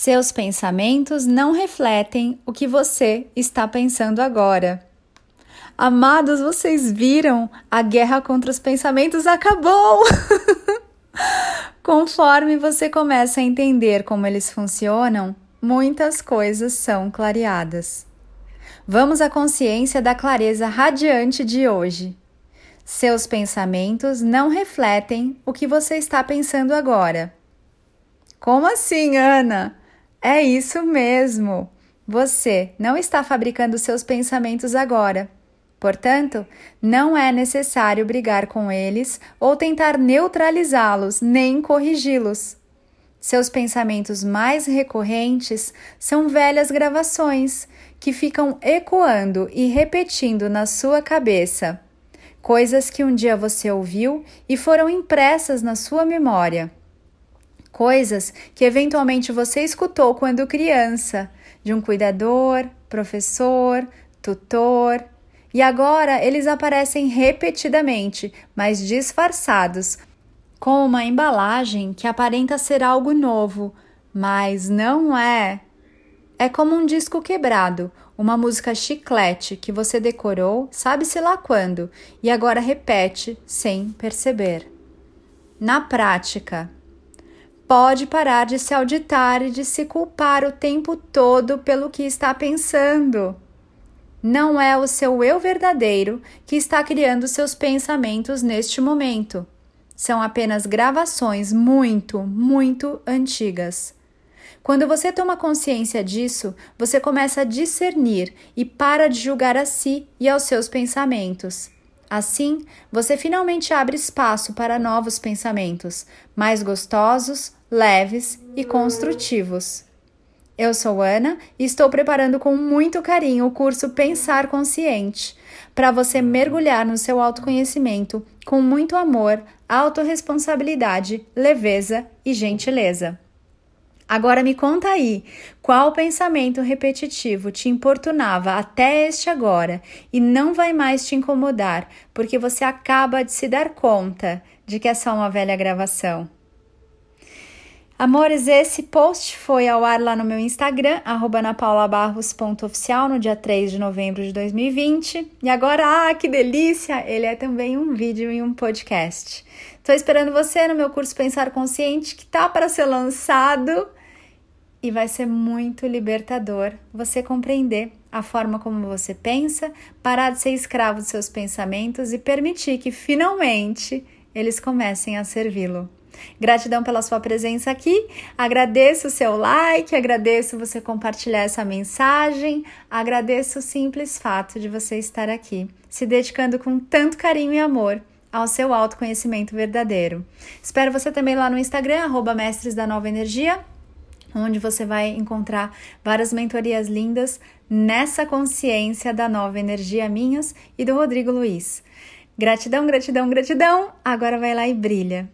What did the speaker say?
Seus pensamentos não refletem o que você está pensando agora. Amados, vocês viram? A guerra contra os pensamentos acabou! Conforme você começa a entender como eles funcionam, muitas coisas são clareadas. Vamos à consciência da clareza radiante de hoje. Seus pensamentos não refletem o que você está pensando agora. Como assim, Ana? É isso mesmo. Você não está fabricando seus pensamentos agora. Portanto, não é necessário brigar com eles ou tentar neutralizá-los, nem corrigi-los. Seus pensamentos mais recorrentes são velhas gravações que ficam ecoando e repetindo na sua cabeça, coisas que um dia você ouviu e foram impressas na sua memória coisas que eventualmente você escutou quando criança, de um cuidador, professor, tutor, e agora eles aparecem repetidamente, mas disfarçados, com uma embalagem que aparenta ser algo novo, mas não é. É como um disco quebrado, uma música chiclete que você decorou, sabe-se lá quando, e agora repete sem perceber. Na prática, pode parar de se auditar e de se culpar o tempo todo pelo que está pensando. Não é o seu eu verdadeiro que está criando seus pensamentos neste momento. São apenas gravações muito, muito antigas. Quando você toma consciência disso, você começa a discernir e para de julgar a si e aos seus pensamentos. Assim, você finalmente abre espaço para novos pensamentos, mais gostosos, leves e construtivos. Eu sou Ana e estou preparando com muito carinho o curso Pensar Consciente para você mergulhar no seu autoconhecimento com muito amor, autorresponsabilidade, leveza e gentileza. Agora me conta aí, qual pensamento repetitivo te importunava até este agora e não vai mais te incomodar, porque você acaba de se dar conta de que é só uma velha gravação. Amores, esse post foi ao ar lá no meu Instagram, anapaulabarros.oficial, no dia 3 de novembro de 2020. E agora, ah, que delícia! Ele é também um vídeo e um podcast. Estou esperando você no meu curso Pensar Consciente, que tá para ser lançado e vai ser muito libertador você compreender a forma como você pensa, parar de ser escravo dos seus pensamentos e permitir que finalmente eles comecem a servi-lo. Gratidão pela sua presença aqui. Agradeço o seu like, agradeço você compartilhar essa mensagem, agradeço o simples fato de você estar aqui, se dedicando com tanto carinho e amor ao seu autoconhecimento verdadeiro. Espero você também lá no Instagram, arroba Mestres da Nova Energia, onde você vai encontrar várias mentorias lindas nessa consciência da nova energia minhas e do Rodrigo Luiz. Gratidão, gratidão, gratidão. Agora vai lá e brilha.